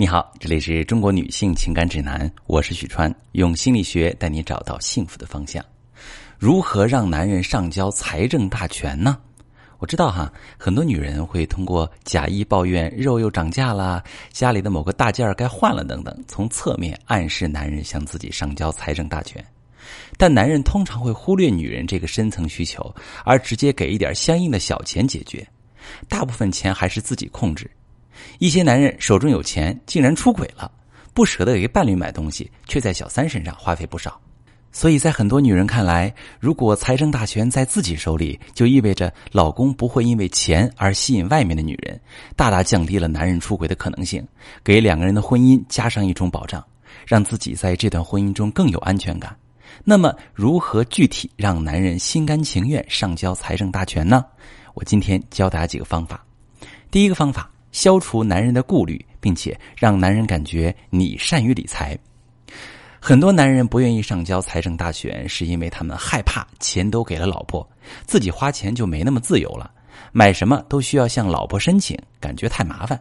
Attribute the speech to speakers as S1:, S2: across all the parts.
S1: 你好，这里是中国女性情感指南，我是许川，用心理学带你找到幸福的方向。如何让男人上交财政大权呢？我知道哈，很多女人会通过假意抱怨肉又涨价啦，家里的某个大件儿该换了等等，从侧面暗示男人向自己上交财政大权。但男人通常会忽略女人这个深层需求，而直接给一点相应的小钱解决，大部分钱还是自己控制。一些男人手中有钱，竟然出轨了，不舍得给伴侣买东西，却在小三身上花费不少。所以在很多女人看来，如果财政大权在自己手里，就意味着老公不会因为钱而吸引外面的女人，大大降低了男人出轨的可能性，给两个人的婚姻加上一种保障，让自己在这段婚姻中更有安全感。那么，如何具体让男人心甘情愿上交财政大权呢？我今天教大家几个方法。第一个方法。消除男人的顾虑，并且让男人感觉你善于理财。很多男人不愿意上交财政大权，是因为他们害怕钱都给了老婆，自己花钱就没那么自由了，买什么都需要向老婆申请，感觉太麻烦。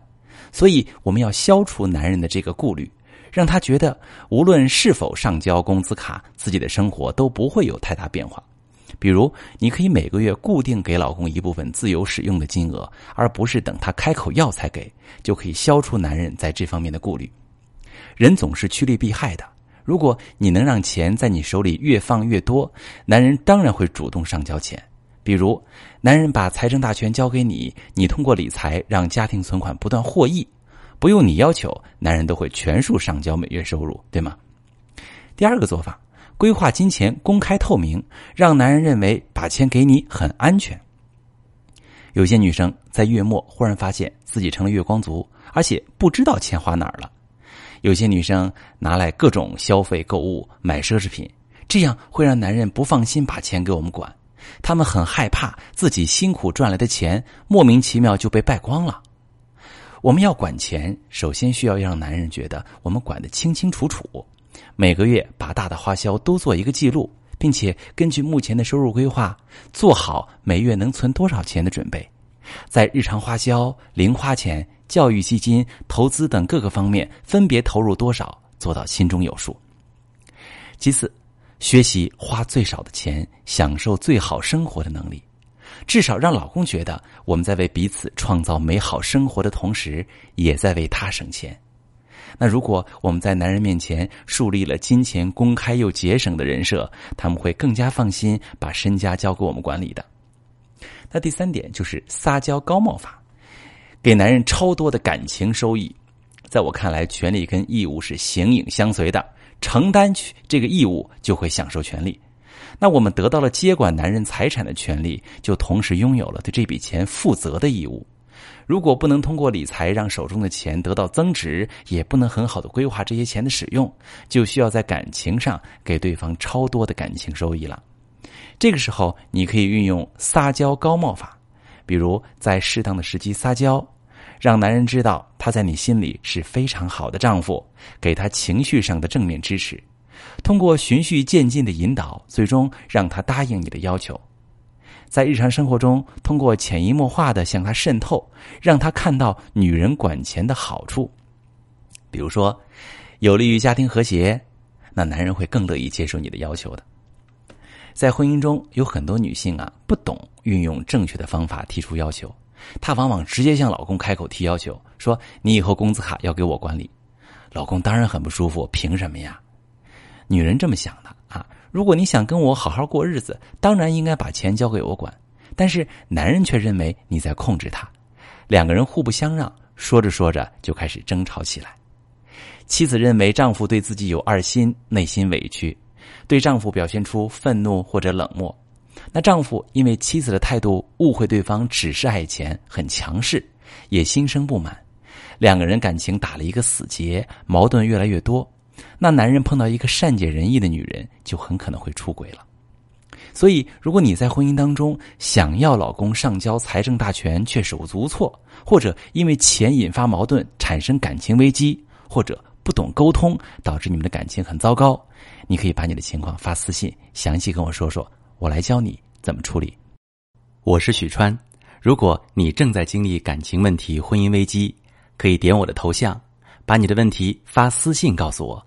S1: 所以，我们要消除男人的这个顾虑，让他觉得无论是否上交工资卡，自己的生活都不会有太大变化。比如，你可以每个月固定给老公一部分自由使用的金额，而不是等他开口要才给，就可以消除男人在这方面的顾虑。人总是趋利避害的，如果你能让钱在你手里越放越多，男人当然会主动上交钱。比如，男人把财政大权交给你，你通过理财让家庭存款不断获益，不用你要求，男人都会全数上交每月收入，对吗？第二个做法。规划金钱公开透明，让男人认为把钱给你很安全。有些女生在月末忽然发现自己成了月光族，而且不知道钱花哪儿了。有些女生拿来各种消费购物买奢侈品，这样会让男人不放心把钱给我们管。他们很害怕自己辛苦赚来的钱莫名其妙就被败光了。我们要管钱，首先需要让男人觉得我们管得清清楚楚。每个月把大的花销都做一个记录，并且根据目前的收入规划，做好每月能存多少钱的准备，在日常花销、零花钱、教育基金、投资等各个方面分别投入多少，做到心中有数。其次，学习花最少的钱，享受最好生活的能力，至少让老公觉得我们在为彼此创造美好生活的同时，也在为他省钱。那如果我们在男人面前树立了金钱公开又节省的人设，他们会更加放心把身家交给我们管理的。那第三点就是撒娇高帽法，给男人超多的感情收益。在我看来，权利跟义务是形影相随的，承担去这个义务就会享受权利。那我们得到了接管男人财产的权利，就同时拥有了对这笔钱负责的义务。如果不能通过理财让手中的钱得到增值，也不能很好的规划这些钱的使用，就需要在感情上给对方超多的感情收益了。这个时候，你可以运用撒娇高帽法，比如在适当的时机撒娇，让男人知道他在你心里是非常好的丈夫，给他情绪上的正面支持，通过循序渐进的引导，最终让他答应你的要求。在日常生活中，通过潜移默化的向他渗透，让他看到女人管钱的好处。比如说，有利于家庭和谐，那男人会更乐意接受你的要求的。在婚姻中，有很多女性啊，不懂运用正确的方法提出要求，她往往直接向老公开口提要求，说：“你以后工资卡要给我管理。”老公当然很不舒服，凭什么呀？女人这么想的啊。如果你想跟我好好过日子，当然应该把钱交给我管。但是男人却认为你在控制他，两个人互不相让，说着说着就开始争吵起来。妻子认为丈夫对自己有二心，内心委屈，对丈夫表现出愤怒或者冷漠。那丈夫因为妻子的态度误会对方只是爱钱，很强势，也心生不满。两个人感情打了一个死结，矛盾越来越多。那男人碰到一个善解人意的女人，就很可能会出轨了。所以，如果你在婚姻当中想要老公上交财政大权却手足无措，或者因为钱引发矛盾产生感情危机，或者不懂沟通导致你们的感情很糟糕，你可以把你的情况发私信，详细跟我说说，我来教你怎么处理。我是许川，如果你正在经历感情问题、婚姻危机，可以点我的头像。
S2: 把你的问题发私信告诉我，